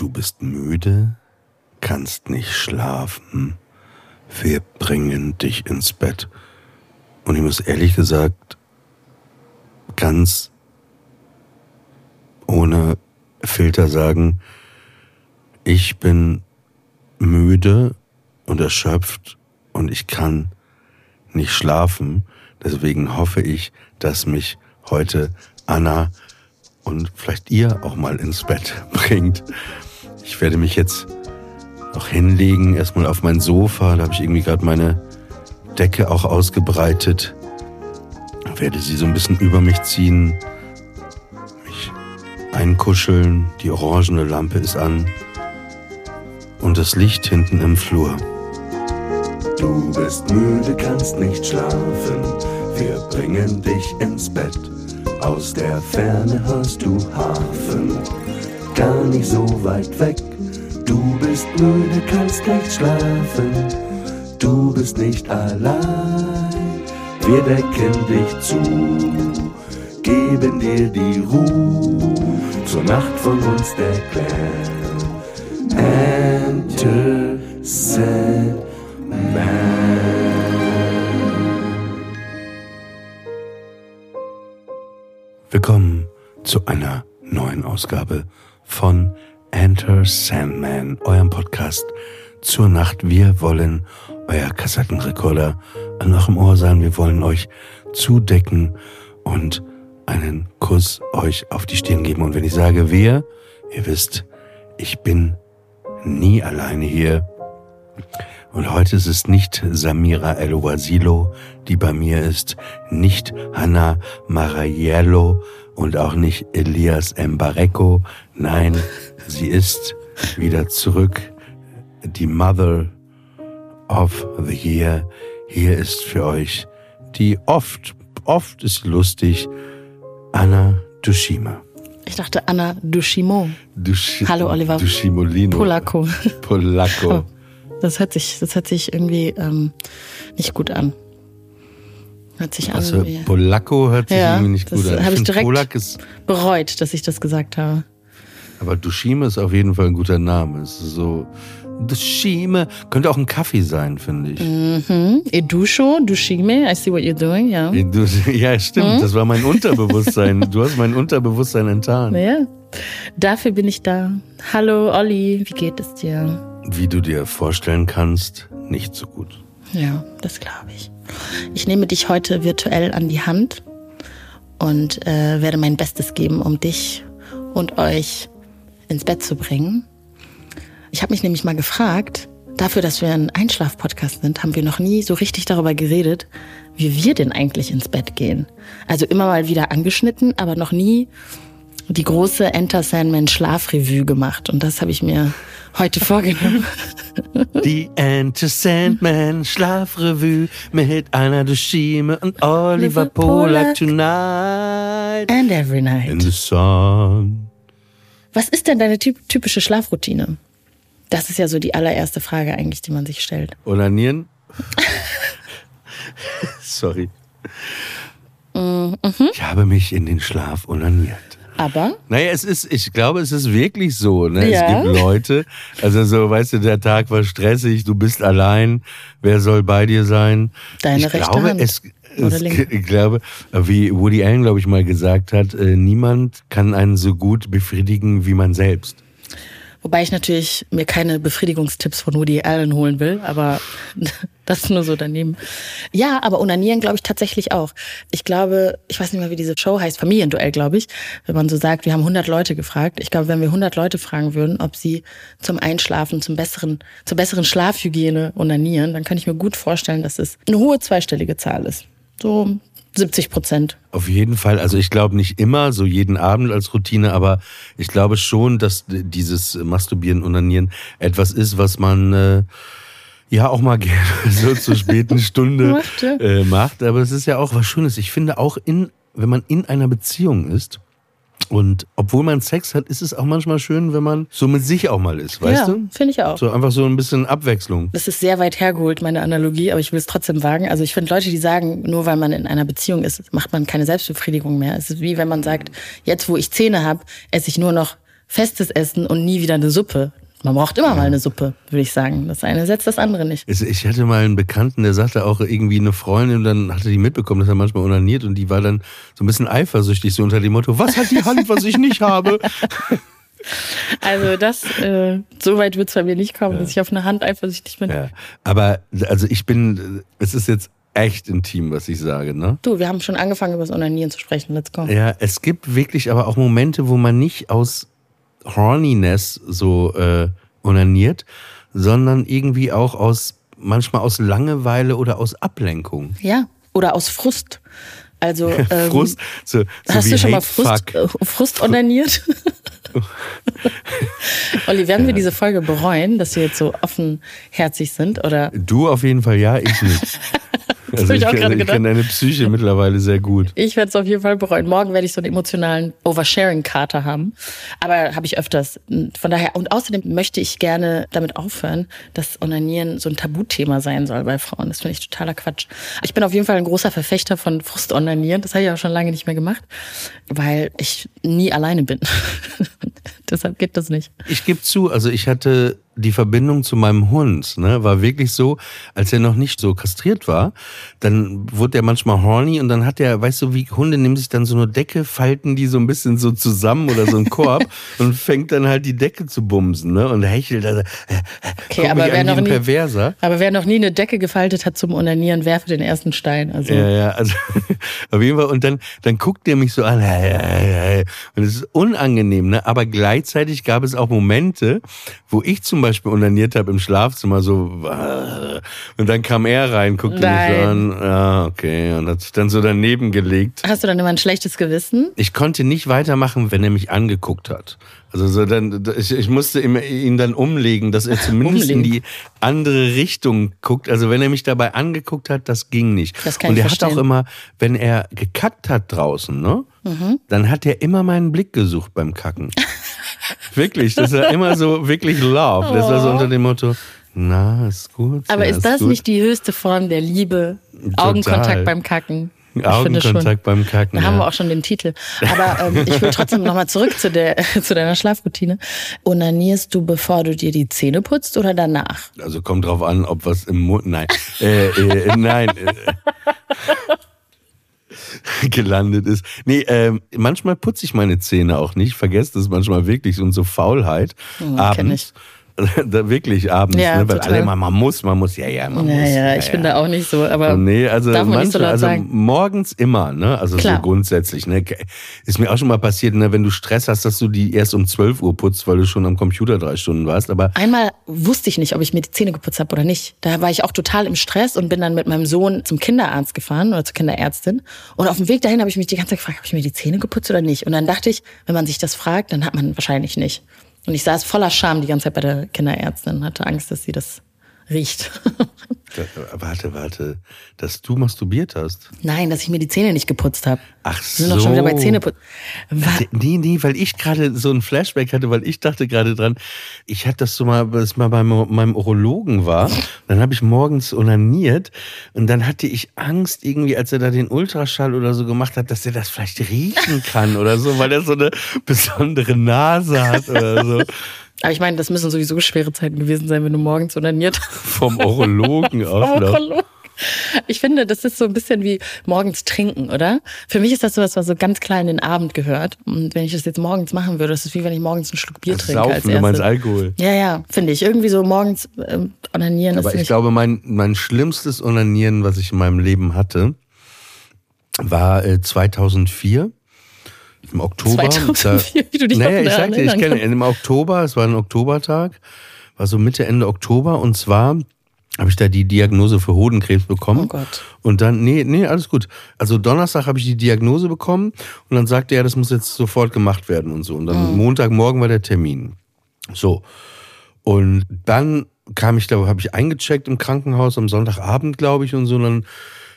Du bist müde, kannst nicht schlafen. Wir bringen dich ins Bett. Und ich muss ehrlich gesagt ganz ohne Filter sagen, ich bin müde und erschöpft und ich kann nicht schlafen. Deswegen hoffe ich, dass mich heute Anna und vielleicht ihr auch mal ins Bett bringt. Ich werde mich jetzt noch hinlegen, erstmal auf mein Sofa. Da habe ich irgendwie gerade meine Decke auch ausgebreitet. Werde sie so ein bisschen über mich ziehen, mich einkuscheln. Die orangene Lampe ist an und das Licht hinten im Flur. Du bist müde, kannst nicht schlafen. Wir bringen dich ins Bett. Aus der Ferne hörst du Hafen, gar nicht so weit weg. Du bist müde, kannst nicht schlafen. Du bist nicht allein. Wir decken dich zu, geben dir die Ruhe. Zur Nacht von uns der Clan. Enter. Willkommen zu einer neuen Ausgabe von Enter Sandman, eurem Podcast zur Nacht. Wir wollen euer Kassettenrekorder an eurem Ohr sein. Wir wollen euch zudecken und einen Kuss euch auf die Stirn geben. Und wenn ich sage wir, ihr wisst, ich bin nie alleine hier. Und heute ist es nicht Samira El Wasilo, die bei mir ist, nicht Hanna Maraiello und auch nicht Elias Mbareko. Nein, sie ist wieder zurück, die Mother of the Year. Hier ist für euch die oft, oft ist lustig, Anna Dushima. Ich dachte Anna Dushimo. Dushi Hallo, Oliver. Dushimolino. Polacco. Polacco. Das hört sich, das hört sich irgendwie ähm, nicht gut an. Hört sich Also an wie. Polacco hört sich Ja, irgendwie nicht das gut an. hab ich find, direkt- Polak ist, Bereut, dass ich das gesagt habe. aber Dushime ist auf jeden Fall ein guter Name. Es ist so Dushime könnte auch ein Kaffee sein, finde ich. Mhm. Edusho, Dushime, I see what you're doing, ja. Du, ja, stimmt. Hm? Das war mein Unterbewusstsein. Du hast mein Unterbewusstsein enttarnt. Ja. Dafür bin ich da. Hallo, Olli, wie geht es dir? Wie du dir vorstellen kannst, nicht so gut. Ja, das glaube ich. Ich nehme dich heute virtuell an die Hand und äh, werde mein Bestes geben, um dich und euch ins Bett zu bringen. Ich habe mich nämlich mal gefragt, dafür, dass wir ein Einschlaf-Podcast sind, haben wir noch nie so richtig darüber geredet, wie wir denn eigentlich ins Bett gehen. Also immer mal wieder angeschnitten, aber noch nie die große Enter Sandman Schlafrevue gemacht. Und das habe ich mir heute vorgenommen. Die Enter Sandman Schlafrevue mit Anna Dushime und Oliver Polak tonight And every night. in the sun. Was ist denn deine typ typische Schlafroutine? Das ist ja so die allererste Frage eigentlich, die man sich stellt. Onanieren? Sorry. Mhm. Ich habe mich in den Schlaf onaniert. Aber Naja, es ist, ich glaube, es ist wirklich so. Ne? Ja. Es gibt Leute, also so, weißt du, der Tag war stressig, du bist allein, wer soll bei dir sein? Deine ich rechte glaube, Hand. Es, es, ich glaube, wie Woody Allen, glaube ich, mal gesagt hat, äh, niemand kann einen so gut befriedigen wie man selbst. wobei ich natürlich mir keine Befriedigungstipps von Woody Allen holen will, aber das nur so daneben. Ja, aber Onanieren glaube ich tatsächlich auch. Ich glaube, ich weiß nicht mehr, wie diese Show heißt, Familienduell, glaube ich. Wenn man so sagt, wir haben 100 Leute gefragt. Ich glaube, wenn wir 100 Leute fragen würden, ob sie zum Einschlafen, zum besseren, zur besseren Schlafhygiene onanieren, dann kann ich mir gut vorstellen, dass es eine hohe zweistellige Zahl ist. So 70 Prozent. Auf jeden Fall, also ich glaube nicht immer, so jeden Abend als Routine, aber ich glaube schon, dass dieses Masturbieren, Onanieren etwas ist, was man äh, ja auch mal gerne so zur späten Stunde Macht, ja. äh, macht. Aber es ist ja auch was Schönes. Ich finde auch in, wenn man in einer Beziehung ist und obwohl man Sex hat, ist es auch manchmal schön, wenn man so mit sich auch mal ist, weißt ja, du? finde ich auch. So einfach so ein bisschen Abwechslung. Das ist sehr weit hergeholt, meine Analogie, aber ich will es trotzdem wagen. Also ich finde Leute, die sagen, nur weil man in einer Beziehung ist, macht man keine Selbstbefriedigung mehr. Es ist wie wenn man sagt, jetzt wo ich Zähne habe, esse ich nur noch festes Essen und nie wieder eine Suppe. Man braucht immer mal eine Suppe, würde ich sagen. Das eine setzt das andere nicht. Ich hatte mal einen Bekannten, der sagte auch irgendwie eine Freundin, dann hatte die mitbekommen, dass er manchmal unaniert und die war dann so ein bisschen eifersüchtig, so unter dem Motto, was hat die Hand, was ich nicht habe? Also das, äh, so weit wird es bei mir nicht kommen, ja. dass ich auf eine Hand eifersüchtig bin. Ja. Aber also ich bin, es ist jetzt echt intim, was ich sage, ne? Du, wir haben schon angefangen, über das Onanieren zu sprechen. Let's go. Ja, es gibt wirklich aber auch Momente, wo man nicht aus Horniness so äh, onaniert, sondern irgendwie auch aus, manchmal aus Langeweile oder aus Ablenkung. Ja, oder aus Frust. Also ähm, Frust, so, so hast du schon mal Frust, äh, Frust onaniert? Olli, werden wir diese Folge bereuen, dass wir jetzt so offenherzig sind? Oder? Du auf jeden Fall ja, ich nicht. Das Also ich, ich auch gerade ich gedacht. kenne deine Psyche mittlerweile sehr gut. Ich werde es auf jeden Fall bereuen. Morgen werde ich so einen emotionalen Oversharing-Kater haben. Aber habe ich öfters. Von daher, und außerdem möchte ich gerne damit aufhören, dass Onanieren so ein Tabuthema sein soll bei Frauen. Das finde ich totaler Quatsch. Ich bin auf jeden Fall ein großer Verfechter von Frustonanieren. Das habe ich auch schon lange nicht mehr gemacht, weil ich nie alleine bin. Deshalb geht das nicht. Ich gebe zu, also ich hatte die Verbindung zu meinem Hund, ne, war wirklich so, als er noch nicht so kastriert war, dann wurde er manchmal horny und dann hat er, weißt du, wie Hunde nehmen sich dann so eine Decke, falten die so ein bisschen so zusammen oder so einen Korb und fängt dann halt die Decke zu bumsen, ne, und hechelt also, Okay, aber wer noch nie, Perverser. aber wer noch nie eine Decke gefaltet hat zum Onanieren, werfe den ersten Stein. Also Ja, ja, also auf jeden Fall. Und dann, dann guckt er mich so an. Hey, hey, hey. Und es ist unangenehm, ne? Aber gleichzeitig gab es auch Momente, wo ich zum Beispiel unaniert habe im Schlafzimmer, so äh, und dann kam er rein, guckte mich so Nein. an. Ja, okay. Und hat sich dann so daneben gelegt. Hast du dann immer ein schlechtes Gewissen? Ich konnte nicht weitermachen, wenn er mich angeguckt hat. Also so dann, ich, ich musste ihn dann umlegen, dass er zumindest in die andere Richtung guckt. Also wenn er mich dabei angeguckt hat, das ging nicht. Das kann Und er hat auch immer, wenn er gekackt hat draußen, ne, Mhm. dann hat er immer meinen Blick gesucht beim Kacken. Wirklich, das war immer so wirklich Love. Das war so unter dem Motto, na, ist gut. Oh. Aber ja, ist das gut. nicht die höchste Form der Liebe? Augenkontakt beim Kacken. Ich. Augenkontakt beim Kacken? Da haben ja. wir auch schon den Titel. Aber ähm, ich will trotzdem nochmal zurück zu, der, zu deiner Schlafroutine. Onanierst du, bevor du dir die Zähne putzt oder danach? Also kommt drauf an, ob was im Mund. Nein. Äh, äh, nein. Gelandet ist. Nee, ähm, manchmal putze ich meine Zähne auch nicht. Vergesst das manchmal wirklich und so Faulheit. Hm, kenn abends. Da wirklich abends, Ja, ne? Weil total. alle immer, man muss, man muss, ja, ja, man muss. Naja, ich bin da auch nicht so, aber Nee, also darf man manchmal, nicht so laut also sagen. morgens immer, ne? Also Klar. so grundsätzlich, ne? Ist mir auch schon mal passiert, ne, wenn du Stress hast, dass du die erst um 12 Uhr putzt, weil du schon am Computer drei Stunden warst. Aber Einmal wusste ich nicht, ob ich mir die Zähne geputzt habe oder nicht. Da war ich auch total im Stress und bin dann mit meinem Sohn zum Kinderarzt gefahren oder zur Kinderärztin. Und auf dem Weg dahin habe ich mich die ganze Zeit gefragt, habe ich mir die Zähne geputzt oder nicht? Und dann dachte ich, wenn man sich das fragt, dann hat man wahrscheinlich nicht. Und ich saß voller Scham die ganze Zeit bei der Kinderärztin hatte Angst, dass sie das riecht. warte, warte, dass du masturbiert hast. Nein, dass ich mir die Zähne nicht geputzt habe. Ach Wir sind doch schon wieder bei Zähneputzen. Nee, nee, weil ich gerade so ein Flashback hatte, weil ich dachte gerade dran, ich hatte das so mal, das mal bei meinem Urologen war. Dann habe ich morgens onaniert und dann hatte ich Angst irgendwie, als er da den Ultraschall oder so gemacht hat, dass er das vielleicht riechen kann oder so, weil er so eine besondere Nase hat oder so. Aber ich meine, das müssen sowieso schwere Zeiten gewesen sein, wenn du morgens onaniert hast. Vom Urologen auch noch. Urolog. Ich finde, das ist so ein bisschen wie morgens trinken, oder? Für mich ist das sowas, was so ganz klein in den Abend gehört. Und wenn ich das jetzt morgens machen würde, das ist wie wenn ich morgens einen Schluck Bier Das trinke als Saufen, du meinst. Alkohol. Ja, ja, finde ich. Irgendwie so morgens ähm, onanieren Aber ist ich nicht. glaube, mein, mein schlimmstes Onanieren, was ich in meinem Leben hatte, war äh, 2004. Im Oktober. 2004, wie du dich naja, ich sagte, ich kenne im Oktober, es war ein Oktobertag, war so Mitte, Ende Oktober und zwar habe ich da die Diagnose für Hodenkrebs bekommen. Oh Gott. Und dann, nee, nee, alles gut. Also Donnerstag habe ich die Diagnose bekommen und dann sagte er, das muss jetzt sofort gemacht werden und so. Und dann Montagmorgen war der Termin. So. Und dann kam ich da, habe ich eingecheckt im Krankenhaus am Sonntagabend, glaube ich, und so. Und dann,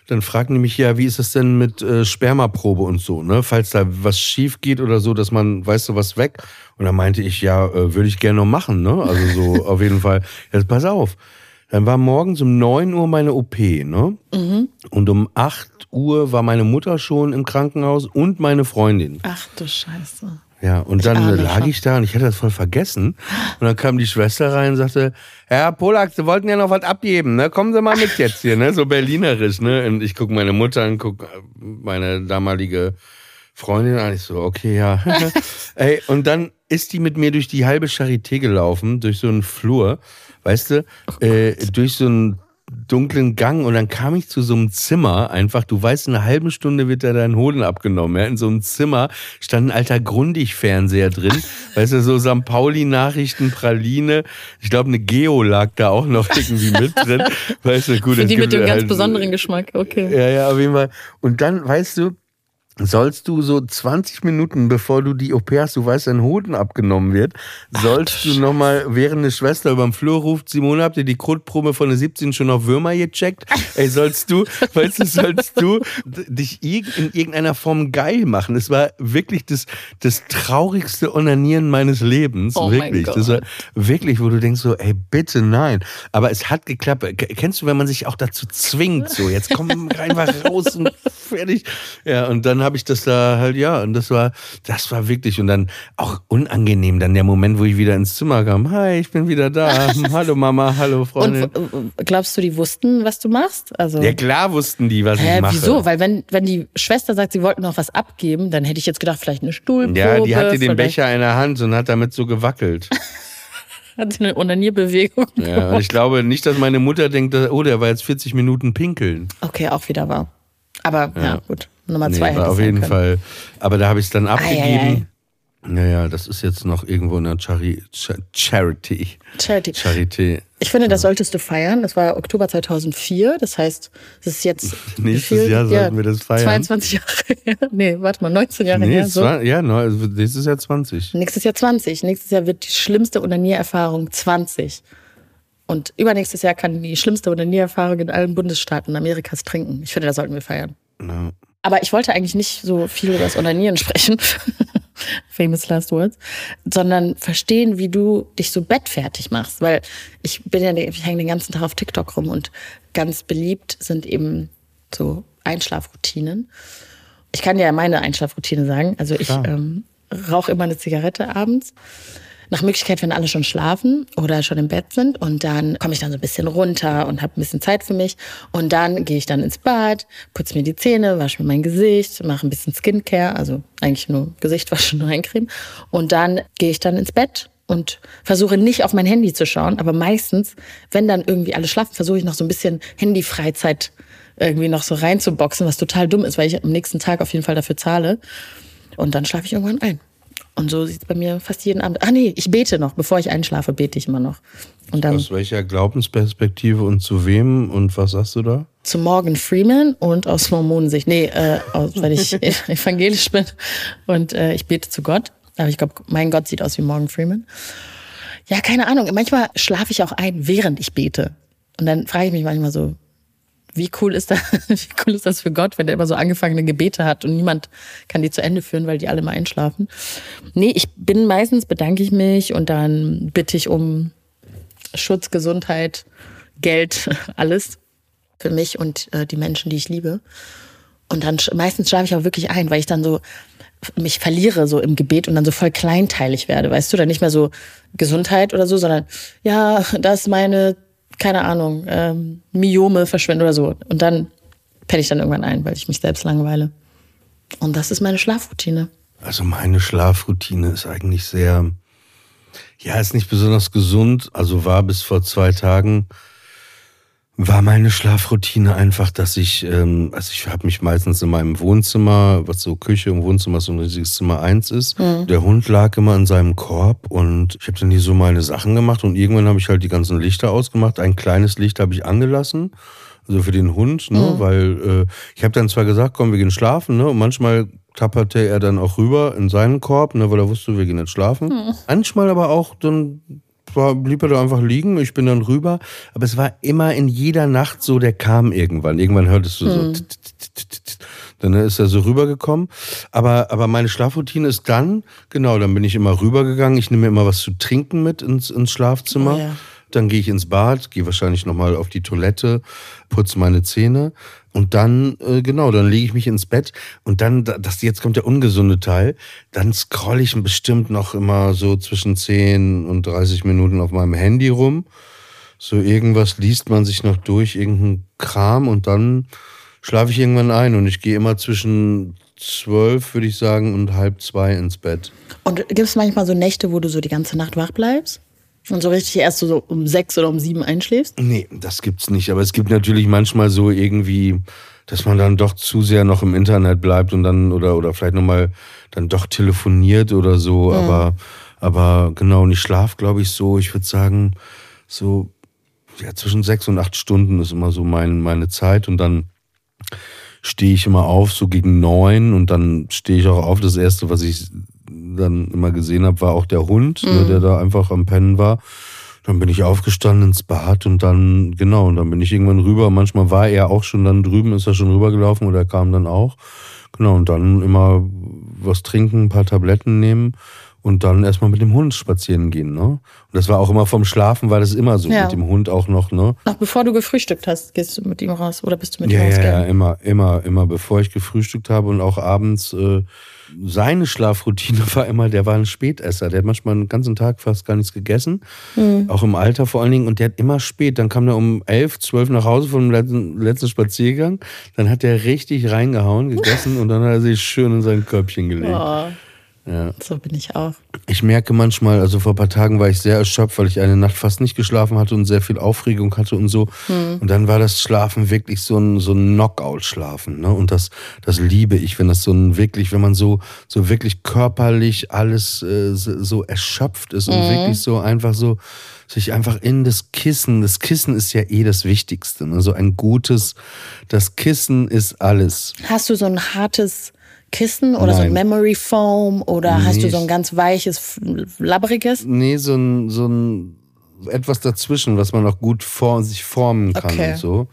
dann fragten die mich, ja, wie ist es denn mit äh, Spermaprobe und so, ne? Falls da was schief geht oder so, dass man, weißt du, was weg. Und dann meinte ich, ja, äh, würde ich gerne noch machen, ne? Also so auf jeden Fall. Jetzt pass auf. Dann war morgens um 9 Uhr meine OP, ne? Und um 8 Uhr war meine Mutter schon im Krankenhaus und meine Freundin. Ach du Scheiße. Ja, und dann lag ich da und ich hatte das voll vergessen. Und dann kam die Schwester rein und sagte, Herr Polak, Sie wollten ja noch was abgeben, ne? Kommen Sie mal mit jetzt hier, ne? So berlinerisch, ne? Und ich guck meine Mutter an, guck meine damalige Freundin an. Ich so, okay, ja. Ey, und dann ist die mit mir durch die halbe Charité gelaufen, durch so einen Flur, weißt du, äh, durch so einen dunklen Gang und dann kam ich zu so einem Zimmer einfach, du weißt, in einer halben Stunde wird da dein Hoden abgenommen, ja, in so einem Zimmer stand ein alter Grundig-Fernseher drin, weißt du, so St. Pauli-Nachrichten, Praline, ich glaube eine Geo lag da auch noch irgendwie mit drin, weißt du, gut. Für die mit dem ganz halt- besonderen Geschmack, okay. ja, ja, auf jeden Fall. Und dann, weißt du, sollst du so 20 Minuten, bevor du die OP hast, du weißt, dein Hoden abgenommen wird, sollst du nochmal, während eine Schwester überm Flur ruft, Simone, habt ihr die Kotprobe von der 17 schon auf Würmer gecheckt? Ey, sollst du, weißt du, sollst du dich in irgendeiner Form geil machen? Es war wirklich das, das traurigste Onanieren meines Lebens. Oh wirklich. Das war wirklich, wo du denkst so, ey, bitte nein. Aber es hat geklappt. Kennst du, wenn man sich auch dazu zwingt, so, jetzt komm einfach raus und fertig. Ja, und dann habe ich das da halt, ja, und das war, das war wirklich, und dann auch unangenehm, dann der Moment, wo ich wieder ins Zimmer kam. Hi, ich bin wieder da. hallo Mama, hallo Und Freundin. äh, glaubst du, die wussten, was du machst? Also, ja, klar wussten die, was Hä, ich mache. wieso? Weil wenn, wenn die Schwester sagt, sie wollten noch was abgeben, dann hätte ich jetzt gedacht, vielleicht eine Stuhlprobe. Ja, die hatte den Becher in der Hand und hat damit so gewackelt. Hat eine Onanierbewegung. Ja, und ich glaube nicht, dass meine Mutter denkt, oh, der war jetzt 40 Minuten pinkeln. Okay, auch wieder wahr. Aber ja, gut. Nummer Nee, zwei war auf jeden können. Fall. Aber da habe ich es dann ei, ei. abgegeben. Naja, das ist jetzt noch irgendwo in der Chari Cha Charity. Charity. Charité. Ich finde, das solltest du feiern. Das war Oktober 2004. Das heißt, es ist jetzt. Nächstes Jahr sollten wir das feiern. 22 Jahre her. Nee, warte mal, 19 Jahre Nee, her. So. ja, also nächstes Jahr 20. Nächstes Jahr 20. Nächstes Jahr wird die schlimmste Onaniererfahrung 20. Und übernächstes Jahr kann die schlimmste Onaniererfahrung in allen Bundesstaaten Amerikas trinken. Ich finde, da sollten wir feiern. Ja. Aber ich wollte eigentlich nicht so viel über das Onanieren sprechen. Famous last words. Sondern verstehen, wie du dich so bettfertig machst. Weil ich bin ja, ich hänge den ganzen Tag auf TikTok rum und ganz beliebt sind eben so Einschlafroutinen. Ich kann dir ja meine Einschlafroutine sagen. Also ich Klar. ähm, rauche immer eine Zigarette abends. Nach Möglichkeit, wenn alle schon schlafen oder schon im Bett sind. Und dann komme ich dann so ein bisschen runter und habe ein bisschen Zeit für mich. Und dann gehe ich dann ins Bad, putze mir die Zähne, wasche mir mein Gesicht, mache ein bisschen Skincare, also eigentlich nur Gesicht waschen und Eincreme. Und dann gehe ich dann ins Bett und versuche nicht auf mein Handy zu schauen. Aber meistens, wenn dann irgendwie alle schlafen, versuche ich noch so ein bisschen Handy-Freizeit irgendwie noch so reinzuboxen, was total dumm ist, weil ich am nächsten Tag auf jeden Fall dafür zahle. Und dann schlafe ich irgendwann ein. Und so sieht es bei mir fast jeden Abend. Ah nee, ich bete noch. Bevor ich einschlafe, bete ich immer noch. Und dann Aus welcher Glaubensperspektive und zu wem und was sagst du da? zu Morgan Freeman und aus Mormonensicht. Nee, äh, aus, weil ich evangelisch bin und äh, ich bete zu Gott. Aber ich glaube, mein Gott sieht aus wie Morgan Freeman. Ja, keine Ahnung. Manchmal schlafe ich auch ein, während ich bete. Und dann frage ich mich manchmal so, wie cool ist das, wie cool ist das für Gott, wenn der immer so angefangene Gebete hat und niemand kann die zu Ende führen, weil die alle mal einschlafen. Nee, ich bin meistens bedanke ich mich und dann bitte ich um Schutz, Gesundheit, Geld, alles für mich und äh, die Menschen, die ich liebe. Und dann meistens schlafe ich auch wirklich ein, weil ich dann so mich verliere so im Gebet und dann so voll kleinteilig werde, weißt du, dann nicht mehr so Gesundheit oder so, sondern ja, das meine, keine Ahnung, ähm, Myome verschwende oder so. Und dann penne ich dann irgendwann ein, weil ich mich selbst langweile. Und das ist meine Schlafroutine. Also meine Schlafroutine ist eigentlich sehr, ja, ist nicht besonders gesund. Also war bis vor zwei Tagen, war meine Schlafroutine einfach, dass ich, ähm, also ich habe mich meistens in meinem Wohnzimmer, was so Küche und Wohnzimmer so ein riesiges Zimmer eins ist. Der Hund lag immer in seinem Korb und ich habe dann hier so meine Sachen gemacht und irgendwann habe ich halt die ganzen Lichter ausgemacht. Ein kleines Licht habe ich angelassen. Also für den Hund, ne? Weil äh, ich habe dann zwar gesagt, komm, wir gehen schlafen, ne? Und manchmal tapperte er dann auch rüber in seinen Korb, ne, weil er wusste, wir gehen jetzt schlafen. Manchmal aber auch, dann war, blieb er da einfach liegen, ich bin dann rüber. Aber es war immer in jeder Nacht so, der kam irgendwann. Irgendwann hörtest du so. tit. Dann ist er so rübergekommen. Aber, aber meine Schlafroutine ist dann, genau, dann bin ich immer rübergegangen. Ich nehme mir immer was zu trinken mit ins, ins Schlafzimmer. Dann gehe ich ins Bad, gehe wahrscheinlich nochmal auf die Toilette, putze meine Zähne und dann, äh, genau, dann lege ich mich ins Bett und dann, das, jetzt kommt der ungesunde Teil, dann scroll ich bestimmt noch immer so zwischen 10 und 30 Minuten auf meinem Handy rum. So irgendwas liest man sich noch durch, irgendein Kram und dann schlafe ich irgendwann ein und ich gehe immer zwischen zwölf, würde ich sagen, und halb zwei ins Bett. Und gibt es manchmal so Nächte, wo du so die ganze Nacht wach bleibst? Und so richtig erst so um sechs oder um sieben einschläfst? Nee, das gibt's nicht. Aber es gibt natürlich manchmal so irgendwie, dass man dann doch zu sehr noch im Internet bleibt und dann oder oder vielleicht nochmal dann doch telefoniert oder so. Mhm. Aber aber genau, und ich schlaf, glaube ich, so, ich würde sagen, so ja, zwischen sechs und acht Stunden ist immer so mein, meine Zeit und dann stehe ich immer auf, so gegen neun und dann stehe ich auch auf. Das erste, was ich dann immer gesehen habe, war auch der Hund, ne, mhm. ne, der da einfach am Pennen war. Dann bin ich aufgestanden ins Bad und dann, genau, und dann bin ich irgendwann rüber. Manchmal war er auch schon dann drüben, ist er schon rübergelaufen oder er kam dann auch. Genau, und dann immer was trinken, ein paar Tabletten nehmen und dann erstmal mit dem Hund spazieren gehen. Ne? Und das war auch immer vom Schlafen, war das immer so. Ja. Mit dem Hund auch noch. Ne? Noch bevor du gefrühstückt hast, gehst du mit ihm raus oder bist du mit ihm ja, raus? Ja, ja, immer, immer, immer bevor ich gefrühstückt habe und auch abends. Äh, seine Schlafroutine war immer, der war ein Spätesser. Der hat manchmal den ganzen Tag fast gar nichts gegessen. Mhm. Auch im Alter vor allen Dingen. Und der hat immer spät. Dann kam er um elf, zwölf nach Hause vom letzten, letzten Spaziergang. Dann hat er richtig reingehauen, gegessen und dann hat er sich schön in sein Körbchen gelegt. Oh. Ja. So bin ich auch. Ich merke manchmal, also vor ein paar Tagen war ich sehr erschöpft, weil ich eine Nacht fast nicht geschlafen hatte und sehr viel Aufregung hatte und so. Hm. Und dann war das Schlafen wirklich so ein, so ein Knockout-Schlafen. Ne? Und das, das liebe ich, wenn das so ein wirklich, wenn man so, so wirklich körperlich alles äh, so erschöpft ist mhm. und wirklich so einfach so sich einfach in das Kissen, das Kissen ist ja eh das Wichtigste. Ne? So ein gutes, das Kissen ist alles. Hast du so ein hartes Kissen oder Nein. so ein Memory Foam oder nee, hast du so ein ganz weiches, labbriges? Nee, so ein, so ein etwas dazwischen, was man auch gut vor, sich formen kann okay. und so.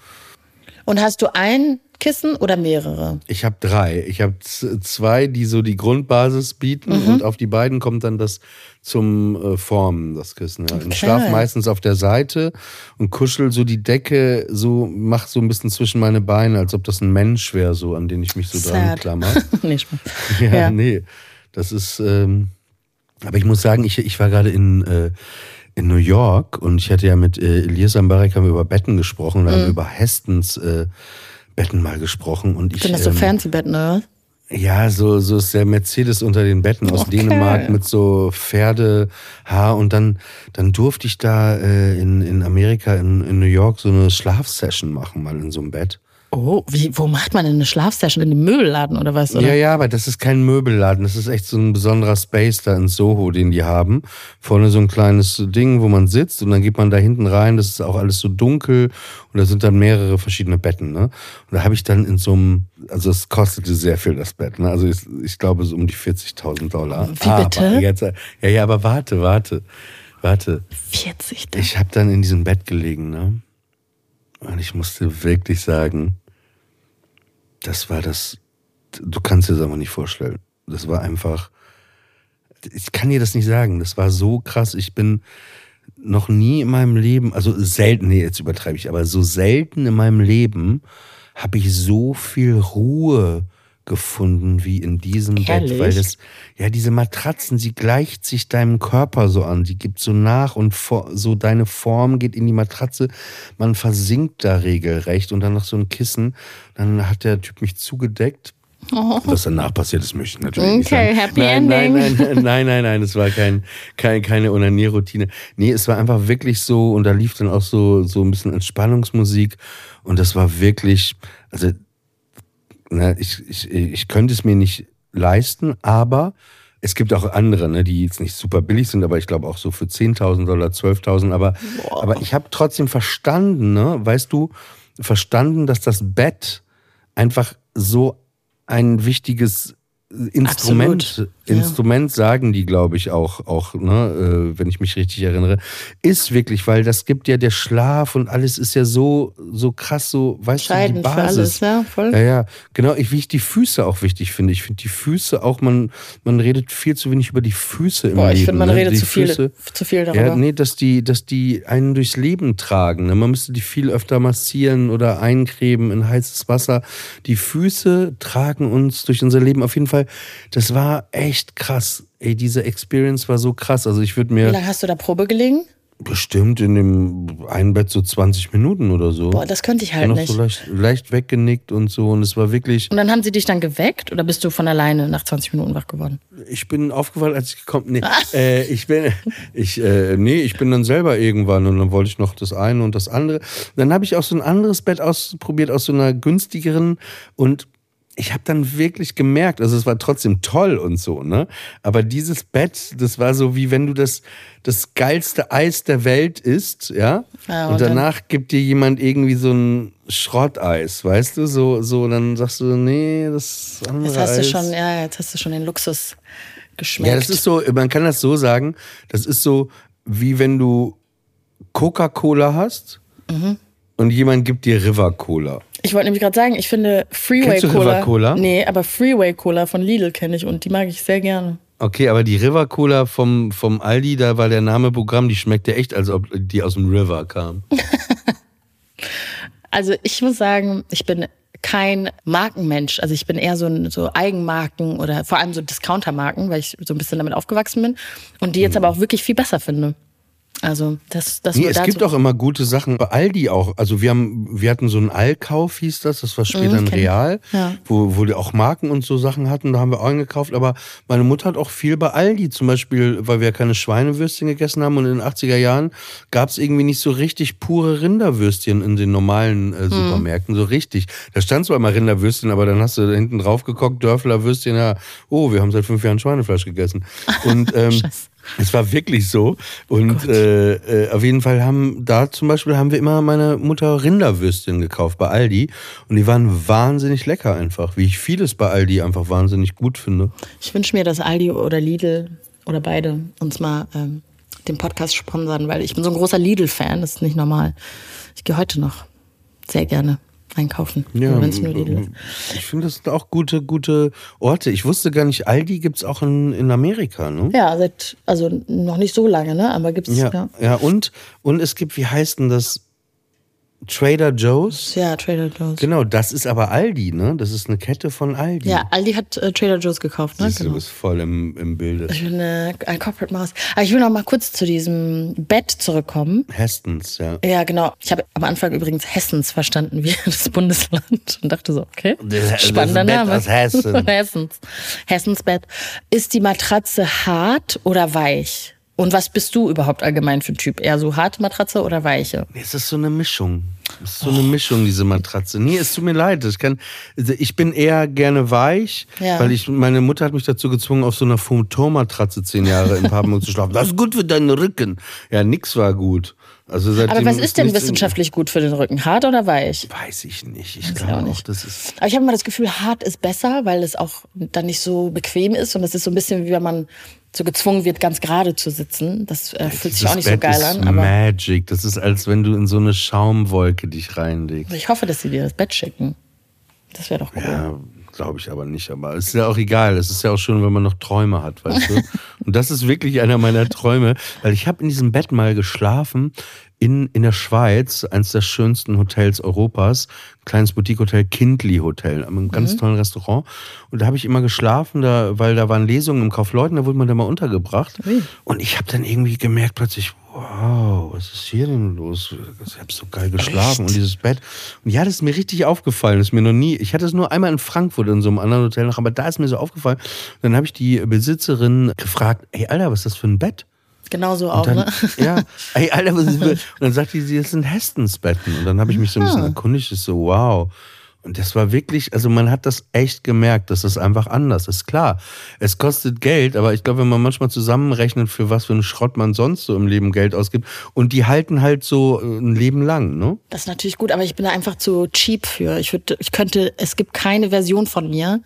Und hast du ein Kissen oder mehrere? Ich habe drei. Ich habe zwei, die so die Grundbasis bieten mhm. und auf die beiden kommt dann das zum äh, Formen, das Kissen. Ja. Okay. Ich schlafe meistens auf der Seite und kuschel so die Decke, so mach so ein bisschen zwischen meine Beine, als ob das ein Mensch wäre, so an den ich mich so Sad. dran klammer. nee, ja, ja, nee. Das ist, ähm, aber ich muss sagen, ich, ich war gerade in, äh, in New York und ich hatte ja mit äh, Elias Ambarek haben wir über Betten gesprochen und mhm. haben über Hestons äh, Betten mal gesprochen. Und ich, Sind das so ähm, Fancy-Betten, oder? Ja, so, so ist der Mercedes unter den Betten aus okay. Dänemark mit so Pferdehaar. Und dann, dann durfte ich da äh, in, in Amerika, in, in New York, so eine Schlafsession machen, mal in so einem Bett. Oh, wie, wo macht man denn eine Schlafsession? In dem Möbelladen oder was? Oder? Ja, ja, aber das ist kein Möbelladen. Das ist echt so ein besonderer Space da in Soho, den die haben. Vorne so ein kleines Ding, wo man sitzt und dann geht man da hinten rein. Das ist auch alles so dunkel und da sind dann mehrere verschiedene Betten. Ne? Und da habe ich dann in so einem, also es kostete sehr viel das Bett. Ne? Also ich, ich glaube so um die 40.000 Dollar. Wie bitte? Jetzt, ja, ja, aber warte, warte, warte. 40. Ich habe dann in diesem Bett gelegen, ne? Und ich musste wirklich sagen, das war das, du kannst dir das aber nicht vorstellen. Das war einfach, ich kann dir das nicht sagen, das war so krass. Ich bin noch nie in meinem Leben, also selten, nee, jetzt übertreibe ich, aber so selten in meinem Leben habe ich so viel Ruhe gefunden wie in diesem Ehrlich? Bett, weil das ja diese Matratzen, sie gleicht sich deinem Körper so an, sie gibt so nach und so deine Form geht in die Matratze, man versinkt da regelrecht und dann noch so ein Kissen, dann hat der Typ mich zugedeckt. Oh. Was danach passiert ist, möchte ich natürlich okay, nicht sagen. Happy nein, Ending. Nein, nein, nein, nein, nein, es war kein, kein, keine Onanierroutine. Nee, es war einfach wirklich so und da lief dann auch so, so ein bisschen Entspannungsmusik und das war wirklich, also ne, ich, ich, ich könnte es mir nicht leisten, aber es gibt auch andere, ne, die jetzt nicht super billig sind, aber ich glaube auch so für 10.000 Dollar, 12.000. Aber, aber ich habe trotzdem verstanden, ne, weißt du, verstanden, dass das Bett einfach so ein wichtiges Instrument, Absolut. Instrument sagen die, glaube ich, auch, auch ne, äh, wenn ich mich richtig erinnere, ist wirklich, weil das gibt ja der Schlaf und alles ist ja so, so krass, so, weißt du, die Entscheidend für Basis. alles, ja, voll. Ja, ja, genau. Ich, wie ich die Füße auch wichtig finde. Ich finde die Füße auch, man, man redet viel zu wenig über die Füße im Boah, Leben. ich finde, man ne? redet die zu viel, Füße, zu viel darüber. ja, nee, dass die, dass die einen durchs Leben tragen. Ne? Man müsste die viel öfter massieren oder eincremen in heißes Wasser. Die Füße tragen uns durch unser Leben auf jeden Fall. Das war echt krass. Ey, diese Experience war so krass. Also ich würde Wie mir lange hast du da Probe gelegen? bestimmt in dem einen Bett so 20 Minuten oder so. Boah, das könnte ich halt noch nicht. so leicht, leicht weggenickt und so. Und es war wirklich. Und dann haben sie dich dann geweckt oder bist du von alleine nach 20 Minuten wach geworden? Ich bin aufgewacht, als ich gekommen nee, äh, ich bin ich äh, nee, ich bin dann selber irgendwann und dann wollte ich noch das eine und das andere. Dann habe ich auch so ein anderes Bett ausprobiert aus so einer günstigeren und ich habe dann wirklich gemerkt, also es war trotzdem toll und so, ne? Aber dieses Bett, das war so wie wenn du das das geilste Eis der Welt isst, ja? Ja, und, und danach gibt dir jemand irgendwie so ein Schrotteis, weißt du? So so dann sagst du, nee, das andere Jetzt hast du Eis. schon, ja, jetzt hast du schon den Luxus geschmeckt. Ja, das ist so, man kann das so sagen, das ist so, wie wenn du Coca-Cola hast Mhm. und jemand gibt dir River Cola. Ich wollte nämlich gerade sagen, ich finde Freeway Kennst du Cola. River Cola? Nee, aber Freeway Cola von Lidl kenne ich und die mag ich sehr gerne. Okay, aber die River Cola vom, vom Aldi, da war der Name Programm, die schmeckt ja echt, als ob die aus dem River kam. Also ich muss sagen, ich bin kein Markenmensch. Also ich bin eher so, ein, so Eigenmarken oder vor allem so Discountermarken, weil ich so ein bisschen damit aufgewachsen bin und die jetzt aber auch wirklich viel besser finde. Also das, das Nee, es dazu. gibt auch immer gute Sachen. Bei Aldi auch. Also wir haben, wir hatten so einen Allkauf, hieß das. Das war später ein kenn ich. Real, Ja. wo, wo die auch Marken und so Sachen hatten. Da haben wir auch eingekauft. Aber meine Mutter hat auch viel bei Aldi. Zum Beispiel, weil wir keine Schweinewürstchen gegessen haben. Und in den 80er Jahren gab es irgendwie nicht so richtig pure Rinderwürstchen in den normalen äh, Supermärkten. So richtig. Da stand zwar immer Rinderwürstchen, aber dann hast du da hinten drauf geguckt, Dörflerwürstchen. Ja, oh, wir haben seit fünf Jahren Schweinefleisch gegessen. Und ähm, es war wirklich so. Und äh, äh, auf jeden Fall haben da zum Beispiel haben wir immer meine Mutter Rinderwürstchen gekauft bei Aldi. Und die waren wahnsinnig lecker einfach. Wie ich vieles bei Aldi einfach wahnsinnig gut finde. Ich wünsche mir, dass Aldi oder Lidl oder beide uns mal ähm, den Podcast sponsern, weil ich bin so ein großer Lidl-Fan, das ist nicht normal. Ich gehe heute noch sehr gerne einkaufen, wenn es nur Lidl ist. ich finde, das sind auch gute, gute Orte. Ich wusste gar nicht, Aldi gibt's auch in, in Amerika, ne? Ja, seit, also noch nicht so lange, ne? Aber gibt's Ja, ja. ja. und, und es gibt, wie heißt denn das? Trader Joe's? Ja, Trader Joe's. Genau, das ist aber Aldi, ne? Das ist eine Kette von Aldi. Ja, Aldi hat äh, Trader Joe's gekauft, ne? Siehst du, du bist voll im, im Bilde. Ich bin eine, eine Corporate Maus. Aber ich will noch mal kurz zu diesem Bett zurückkommen. Hestens, ja. Ja, genau. Ich habe am Anfang übrigens Hessens verstanden, wie das Bundesland. Und dachte so, okay. Das- Spannender das Bett Name. aus Hessen. Hessens. Hessens Bett. Ist die Matratze hart oder weich? Und was bist du überhaupt allgemein für ein Typ? Eher so harte Matratze oder weiche? Es ist so eine Mischung. Es ist so eine Mischung, diese Matratze. Nee, es tut mir leid. Ich, kann, also ich bin eher gerne weich, Ja. weil ich, meine Mutter hat mich dazu gezwungen, auf so einer Futon-Matratze zehn Jahre in Papenburg zu schlafen. Das ist gut für deinen Rücken. Ja, nix war gut. Also seitdem Aber was ist denn wissenschaftlich gut für den Rücken? Hart oder weich? Weiß ich nicht. Ich glaube auch nicht. das ist. Aber ich habe immer das Gefühl, hart ist besser, weil es auch dann nicht so bequem ist. Und es ist so ein bisschen wie wenn man so gezwungen wird, ganz gerade zu sitzen. Das äh, fühlt sich auch nicht so Bett geil ist an. Aber Magic. Das ist, als wenn du in so eine Schaumwolke dich reinlegst. ich hoffe, dass sie dir das Bett schicken. Das wäre doch cool. Ja, glaube ich aber nicht. Aber es ist ja auch egal. Es ist ja auch schön, wenn man noch Träume hat, weißt du? Und das ist wirklich einer meiner Träume, weil ich habe in diesem Bett mal geschlafen in, in der Schweiz, eines der schönsten Hotels Europas, ein kleines Boutique-Hotel, Kindli Hotel, einem ganz tollen Restaurant. Und da habe ich immer geschlafen, da, weil da waren Lesungen im Kaufleuten, da wurde man da mal untergebracht. Und ich habe dann irgendwie gemerkt plötzlich, wow, was ist hier denn los? Ich habe so geil geschlafen und dieses Bett. Und ja, das ist mir richtig aufgefallen. Das ist mir noch nie. Ich hatte es nur einmal in Frankfurt in so einem anderen Hotel noch, aber da ist mir so aufgefallen. Und dann habe ich die Besitzerin gefragt, ey Alter, was ist das für ein Bett? Genau so Und auch, dann, ne? Ja, ey, Alter, was ist? Und dann sagt die, das sind Hestensbetten. Und dann habe ich mich so ein Ah. bisschen erkundigt. Ich so, wow. Und das war wirklich, also man hat das echt gemerkt, dass das einfach anders ist. Klar, es kostet Geld, aber ich glaube, wenn man manchmal zusammenrechnet, für was für einen Schrott man sonst so im Leben Geld ausgibt, und die halten halt so äh, ein Leben lang, ne? Das ist natürlich gut, aber ich bin da einfach zu cheap für. Ich, würd, ich könnte, es gibt keine Version von mir,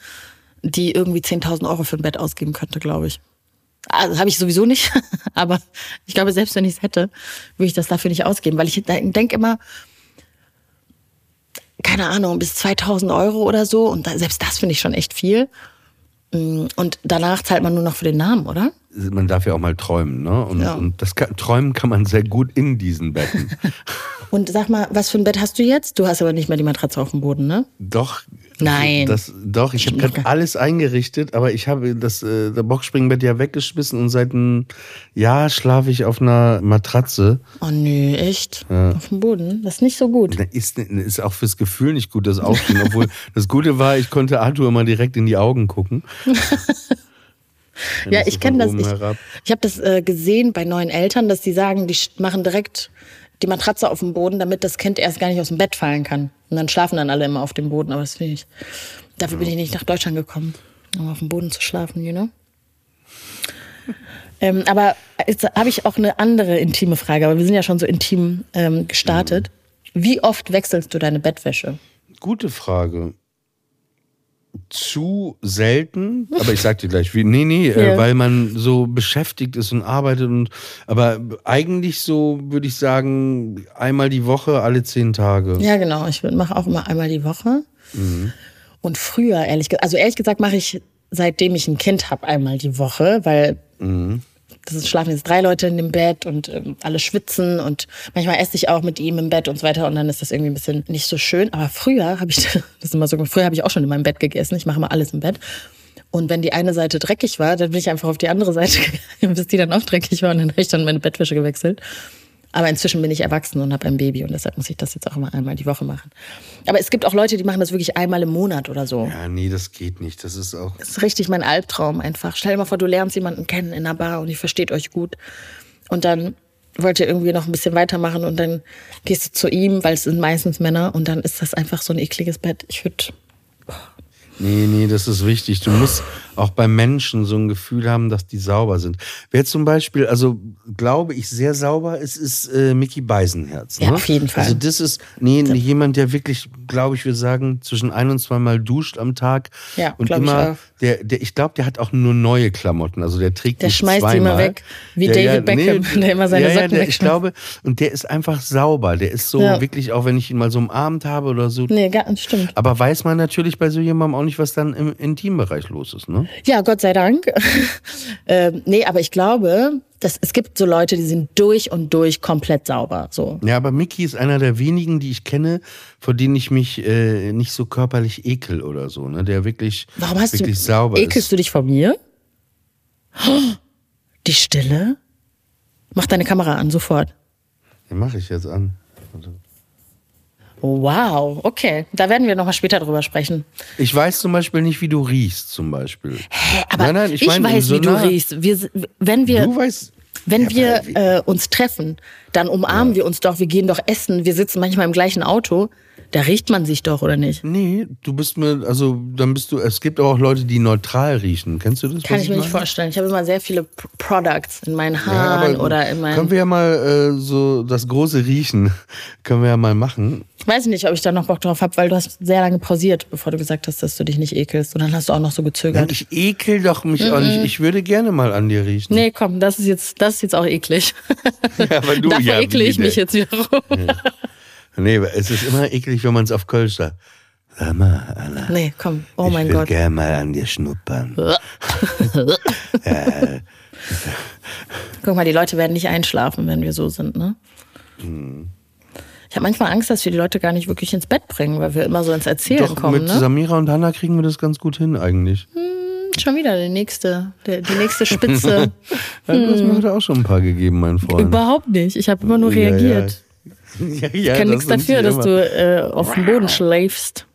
die irgendwie 10.000 Euro für ein Bett ausgeben könnte, glaube ich. Also habe ich sowieso nicht, aber ich glaube, selbst wenn ich es hätte, würde ich das dafür nicht ausgeben, weil ich denke immer, keine Ahnung, bis 2000 Euro oder so und da, selbst das finde ich schon echt viel. Mm, und danach zahlt man nur noch für den Namen, oder? Man darf ja auch mal träumen, ne? Und, Ja. und das kann, träumen kann man sehr gut in diesen Betten. Und sag mal, was für ein Bett hast du jetzt? Du hast aber nicht mehr die Matratze auf dem Boden, ne? Doch. Nein. Das, doch, ich habe gerade alles eingerichtet, aber ich habe das äh, das Boxspringbett ja weggeschmissen und seit einem Jahr schlafe ich auf einer Matratze. Oh nö, echt? Auf dem Boden? Das ist nicht so gut. Ist, ist auch fürs Gefühl nicht gut, das Aufstehen. Obwohl das Gute war, ich konnte Arthur immer direkt in die Augen gucken. Ja, ich kenne das. Ich, herab- ich habe das äh, gesehen bei neuen Eltern, dass die sagen, die machen direkt die Matratze auf dem Boden, damit das Kind erst gar nicht aus dem Bett fallen kann. Und dann schlafen dann alle immer auf dem Boden. Aber das finde ich. Dafür bin ich nicht nach Deutschland gekommen, um auf dem Boden zu schlafen, you know? ähm, aber jetzt habe ich auch eine andere intime Frage, aber wir sind ja schon so intim ähm, gestartet. Wie oft wechselst du deine Bettwäsche? Gute Frage. Zu selten, aber ich sag dir gleich, wie, nee, nee, Ja. äh, weil man so beschäftigt ist und arbeitet und, aber eigentlich so würde ich sagen, einmal die Woche, alle zehn Tage. Ja, genau. Ich mache auch immer einmal die Woche. Und früher, ehrlich gesagt, also ehrlich gesagt mache ich, seitdem ich ein Kind habe, einmal die Woche, weil das schlafen jetzt drei Leute in dem Bett und ähm, alle schwitzen und manchmal esse ich auch mit ihm im Bett und so weiter und dann ist das irgendwie ein bisschen nicht so schön. Aber früher habe ich, das ist immer so, früher habe ich auch schon in meinem Bett gegessen. Ich mache immer alles im Bett. Und wenn die eine Seite dreckig war, dann bin ich einfach auf die andere Seite gegangen, bis die dann auch dreckig war und dann habe ich dann meine Bettwäsche gewechselt. Aber inzwischen bin ich erwachsen und habe ein Baby und deshalb muss ich das jetzt auch immer einmal die Woche machen. Aber es gibt auch Leute, die machen das wirklich einmal im Monat oder so. Ja, nee, das geht nicht. Das ist auch. Das ist richtig mein Albtraum einfach. Stell dir mal vor, du lernst jemanden kennen in einer Bar und ihr versteht euch gut. Und dann wollt ihr irgendwie noch ein bisschen weitermachen und dann gehst du zu ihm, weil es sind meistens Männer und dann ist das einfach so ein ekliges Bett. Ich würde Nee, nee, das ist wichtig. Du musst auch bei Menschen so ein Gefühl haben, dass die sauber sind. Wer zum Beispiel, also glaube ich, sehr sauber ist, ist äh, Mickey Beisenherz. Ja, ne? auf jeden Fall. Also das ist, nee, jemand, der wirklich, glaube ich, wir sagen, zwischen ein und zweimal duscht am Tag. Ja, und ich immer, auch. der, der, ich glaube, der hat auch nur neue Klamotten. Also der trägt Der nicht schmeißt die immer zweimal. weg, wie David Beckham, der immer seine ja, ja, Socken der, Ich glaube, und der ist einfach sauber. Der ist so Ja. wirklich, auch wenn ich ihn mal so umarmt habe oder so, Nee, stimmt. aber weiß man natürlich bei so jemandem auch nicht, was dann im Intimbereich los ist, ne? Ja, Gott sei Dank. ähm, nee, aber ich glaube, dass, es gibt so Leute, die sind durch und durch komplett sauber. So. Ja, aber Mickey ist einer der wenigen, die ich kenne, vor denen ich mich äh, nicht so körperlich ekel oder so, ne? Der wirklich, Warum hast wirklich du, sauber ekelst ist. du dich vor mir? Die Stille? Mach deine Kamera an, sofort. Den mache ich jetzt an. Wow, okay. Da werden wir nochmal später drüber sprechen. Ich weiß zum Beispiel nicht, wie du riechst, zum Beispiel. Hä, aber Nein, nein, ich ich, meine, weiß, so wie du riechst. Wir, wenn wir, Du weißt. wenn Ja, wir äh, uns treffen, dann umarmen wir uns doch, wir gehen doch essen, wir sitzen manchmal im gleichen Auto. Da riecht man sich doch, oder nicht? Nee, du bist mir, also dann bist du, es gibt aber auch Leute, die neutral riechen. Kennst du das? Kann ich mir nicht vorstellen. Ich habe immer sehr viele P Products in meinen Ja, Haaren aber oder in meinen. Können wir ja mal äh, so das große Riechen, können wir ja mal machen. Weiß ich nicht, ob ich da noch Bock drauf habe, weil du hast sehr lange pausiert, bevor du gesagt hast, dass du dich nicht ekelst. Und dann hast du auch noch so Nein, gezögert. ich ekel doch mich auch nicht. Ich würde gerne mal an dir riechen. Nee, komm, das ist jetzt, das ist jetzt auch eklig. Ja, aber du, Davor ja, ekle ich mich jetzt wiederum. Nee, aber es ist immer eklig, wenn man es auf Kölsch sagt. Sag mal, Anna, Nee, komm. Oh ich mein würde Gott. gerne mal an dir schnuppern. Guck mal, die Leute werden nicht einschlafen, wenn wir so sind, ne? Hm. Ich habe manchmal Angst, dass wir die Leute gar nicht wirklich ins Bett bringen, weil wir immer so ins Erzählen Doch, kommen, mit ne? Samira und Hanna kriegen wir das ganz gut hin eigentlich. Schon wieder der nächste, der, die nächste Spitze. Ja, du hast mir heute auch schon ein paar gegeben, mein Freund. Überhaupt nicht. Ich habe immer nur Ja, ja. Ja, ja, Ich kann nichts dafür, dass du äh, auf dem Boden schläfst.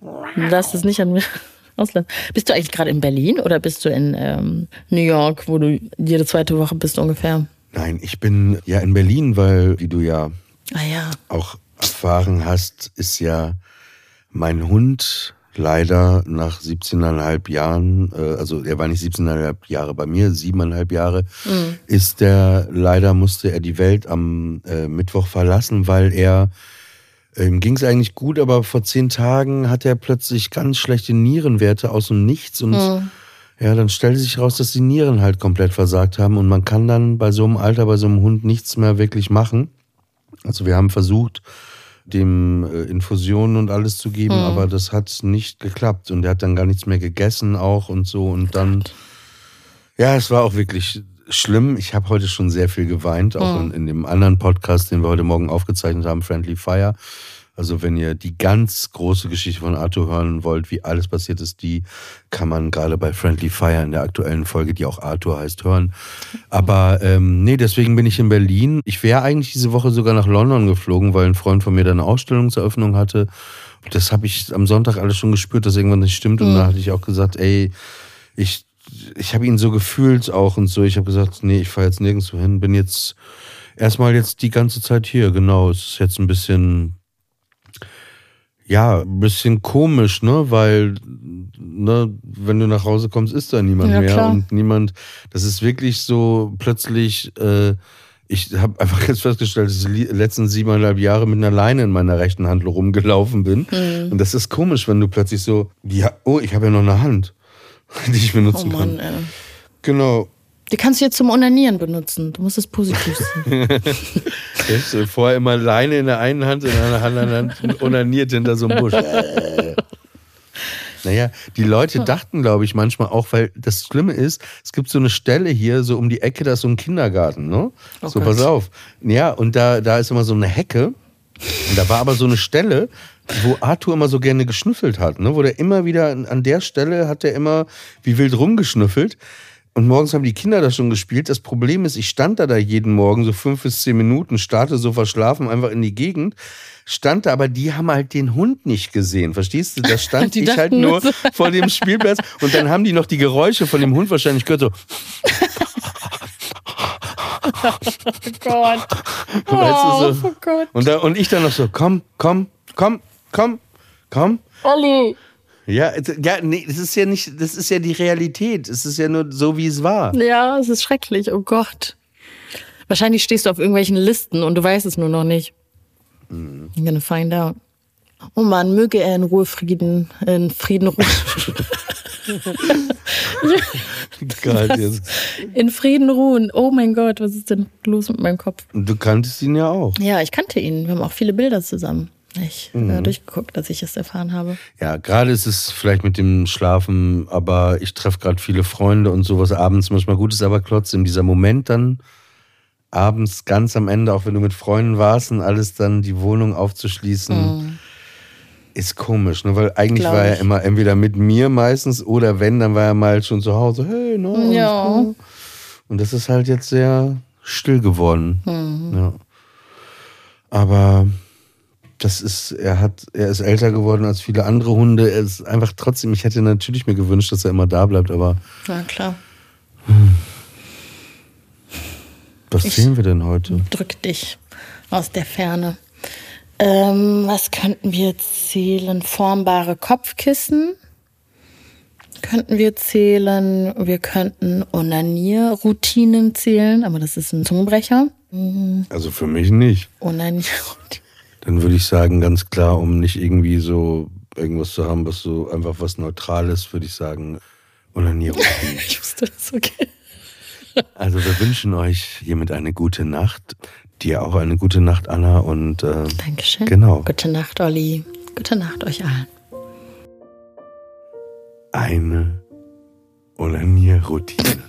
Darfst es nicht an mir auslassen. Bist du eigentlich gerade in Berlin oder bist du in ähm, New York, wo du jede zweite Woche bist ungefähr? Nein, ich bin ja in Berlin, weil, wie du ja Ah ja. auch erfahren hast, ist ja mein Hund leider nach 17,5 Jahren, äh, also er war nicht 17,5 Jahre bei mir, siebeneinhalb Jahre, ist der, leider musste er die Welt am äh, Mittwoch verlassen, weil er, ihm ging es eigentlich gut, aber vor zehn Tagen hat er plötzlich ganz schlechte Nierenwerte aus dem Nichts und Ja, dann stellte sich raus, dass die Nieren halt komplett versagt haben und man kann dann bei so einem Alter, bei so einem Hund nichts mehr wirklich machen. Also wir haben versucht, dem äh, Infusionen und alles zu geben, Hm. aber das hat nicht geklappt und er hat dann gar nichts mehr gegessen auch und so und dann, ja, es war auch wirklich schlimm. Ich habe heute schon sehr viel geweint, auch in, in dem anderen Podcast, den wir heute Morgen aufgezeichnet haben, Friendly Fire. Also wenn ihr die ganz große Geschichte von Arthur hören wollt, wie alles passiert ist, die kann man gerade bei Friendly Fire in der aktuellen Folge, die auch Arthur heißt, hören. Aber ähm, nee, deswegen bin ich in Berlin. Ich wäre eigentlich diese Woche sogar nach London geflogen, weil ein Freund von mir da eine Ausstellungseröffnung hatte. Das habe ich am Sonntag alles schon gespürt, dass irgendwann nicht stimmt. Und da hatte ich auch gesagt, ey, ich, ich habe ihn so gefühlt auch und so. Ich habe gesagt, nee, ich fahre jetzt nirgendwo hin. Bin jetzt erstmal jetzt die ganze Zeit hier. Genau, es ist jetzt ein bisschen ja, ein bisschen komisch, ne? Weil, ne, wenn du nach Hause kommst, ist da niemand Ja, mehr klar. und niemand. Das ist wirklich so plötzlich. Äh, ich habe einfach jetzt festgestellt, dass ich die letzten siebeneinhalb Jahre mit einer Leine in meiner rechten Hand rumgelaufen bin. Hm. Und das ist komisch, wenn du plötzlich so, ja, oh, ich habe ja noch eine Hand, die ich Oh benutzen Mann, kann. ey. Genau. Die kannst du jetzt zum Onanieren benutzen. Du musst es positiv sehen. Ich äh, vorher immer Leine in der einen Hand, in der anderen Hand onaniert hinter so einem Busch. Naja, die Leute dachten, glaube ich, manchmal auch, weil das Schlimme ist, es gibt so eine Stelle hier, so um die Ecke, da ist so ein Kindergarten, ne? Oh so, pass auf. Ja, und da, da ist immer so eine Hecke. Und da war aber so eine Stelle, wo Arthur immer so gerne geschnüffelt hat, ne? Wo der immer wieder an der Stelle hat er immer wie wild rumgeschnüffelt. Und morgens haben die Kinder da schon gespielt. Das Problem ist, ich stand da da jeden Morgen so fünf bis zehn Minuten, starte so verschlafen einfach in die Gegend, stand da, aber die haben halt den Hund nicht gesehen. Verstehst du? Da stand Die ich halt nur so- vor dem Spielplatz und dann haben die noch die Geräusche von dem Hund wahrscheinlich gehört. So, Gott. weißt du, so. oh Gott. Und, da, und ich dann noch so, komm, komm, komm, komm, komm. Olli. Ja, ja, nee, das ist ja nicht, das ist ja die Realität. Es ist ja nur so, wie es war. Ja, es ist schrecklich. Oh Gott. Wahrscheinlich stehst du auf irgendwelchen Listen und du weißt es nur noch nicht. Mhm. You're gonna find out. Oh Mann, möge er in Ruhe Frieden, in Frieden ruhen. Gerade jetzt. in Frieden ruhen. Oh mein Gott, was ist denn los mit meinem Kopf? Du kanntest ihn ja auch. Ja, ich kannte ihn. Wir haben auch viele Bilder zusammen. Ich Mhm. durchgeguckt, dass ich es erfahren habe. Ja, gerade ist es vielleicht mit dem Schlafen, aber ich treffe gerade viele Freunde und sowas abends manchmal gut ist, aber trotzdem dieser Moment dann abends ganz am Ende, auch wenn du mit Freunden warst und alles dann die Wohnung aufzuschließen, ist komisch, ne? weil eigentlich Glaub war er ich. immer entweder mit mir meistens oder wenn, dann war er mal schon zu Hause, hey, no, Ja. Und das ist halt jetzt sehr still geworden. Mhm. Ja. Aber das ist, er hat, er ist älter geworden als viele andere Hunde. Er ist einfach trotzdem, ich hätte natürlich mir gewünscht, dass er immer da bleibt, aber Na klar. was Ich- sehen wir denn heute? Drück dich aus der Ferne. Ähm, was könnten wir zählen? Formbare Kopfkissen könnten wir zählen. Wir könnten Onanierroutinen zählen, aber das ist ein Zungenbrecher. Also für mich nicht. Onanierroutinen. Dann würde ich sagen, ganz klar, um nicht irgendwie so irgendwas zu haben, was so einfach was Neutrales, würde ich sagen, Onanierung. Ich wusste das, okay. Also wir wünschen euch hiermit eine gute Nacht. Dir auch eine gute Nacht, Anna. Und äh, Dankeschön. Genau. Gute Nacht, Olli. Gute Nacht euch allen. eine Onanierroutine.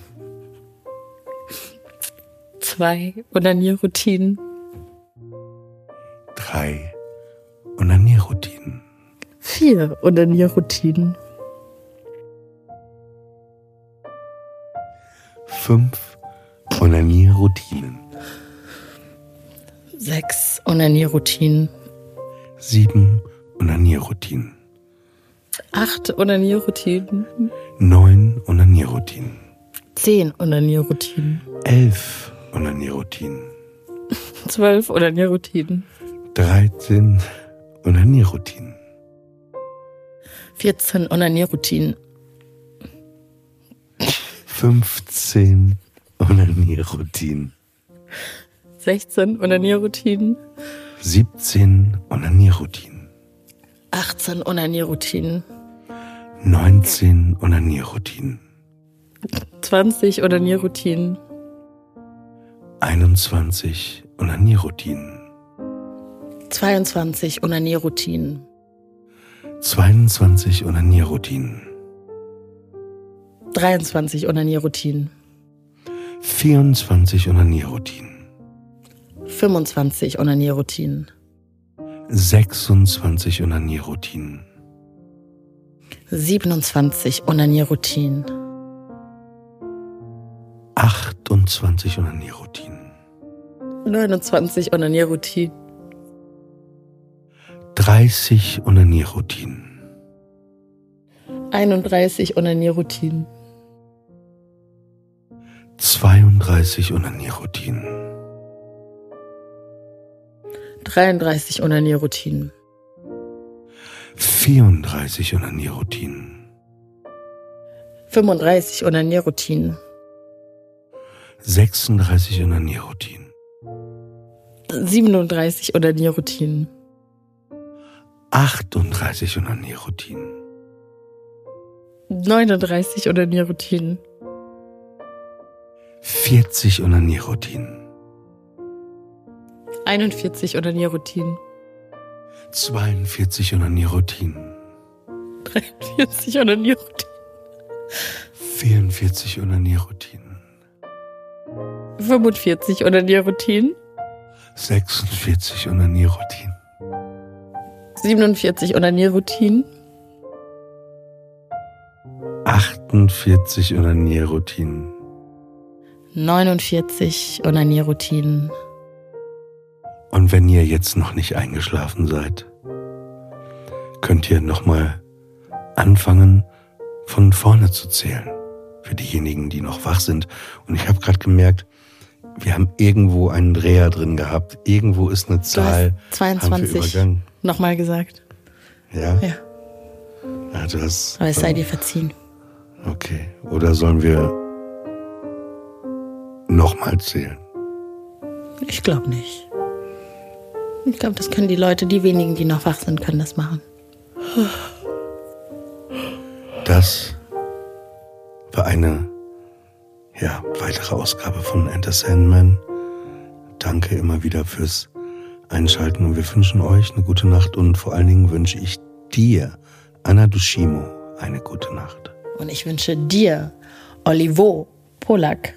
Zwei Onanierroutinen. Drei Onanierroutinen. Vier Onanierroutinen. Fünf Onanierroutinen. Sechs Onanierroutinen. Sieben Onanierroutinen. Acht Onanierroutinen. Neun Onanierroutinen. Zehn Onanierroutinen. Elf Onanierroutinen. Zwölf Onanierroutinen. 13 Onanierroutinen. 14 Onanierroutinen. 15 Onanierroutinen. 16 Onanierroutinen. 17 Onanierroutinen. 18 Onanierroutinen. 19 Onanierroutinen. 20 Onanierroutinen. 21 Onanierroutinen. 22 Onanierroutinen. 22 Onanierroutinen. 23 Onanierroutinen. 24 Onanierroutinen. 25 Onanierroutinen. 26 Onanierroutinen. 27 Onanierroutinen. 28 Onanierroutinen. 29 Onanierroutinen. 30 Onanierroutinen. 31 Onanierroutinen. 32 Onanierroutinen. 33 Onanierroutinen. 34 Onanierroutinen. 35 Onanierroutinen. 36 Onanierroutinen. 37 Onanierroutinen. 38 Onanierroutinen. 39 Onanierroutinen. 40 Onanierroutinen. 41 Onanierroutinen. 42 Onanierroutinen. 43 Onanierroutinen. 44 Onanierroutinen. 45 Onanierroutinen. 46 Onanierroutinen. 47 Onanierroutinen. 48 Onanierroutinen. 49 Onanierroutinen. Und wenn ihr jetzt noch nicht eingeschlafen seid, könnt ihr nochmal anfangen, von vorne zu zählen. Für diejenigen, die noch wach sind. Und ich habe gerade gemerkt, wir haben irgendwo einen Dreher drin gehabt. Irgendwo ist eine Zahl. Du hast Haben wir 22 übergangen. Nochmal gesagt. Ja? Ja, ja du hast, aber es sei dir verziehen. Okay. Oder sollen wir nochmal zählen? Ich glaube nicht. Ich glaube, das können die Leute, die wenigen, die noch wach sind, können das machen. Das war eine ja, weitere Ausgabe von Enter Sandman. Danke immer wieder fürs Einschalten und wir wünschen euch eine gute Nacht und vor allen Dingen wünsche ich dir, Anna Dushimo, eine gute Nacht. Und ich wünsche dir, Olivo Polak,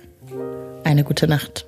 eine gute Nacht.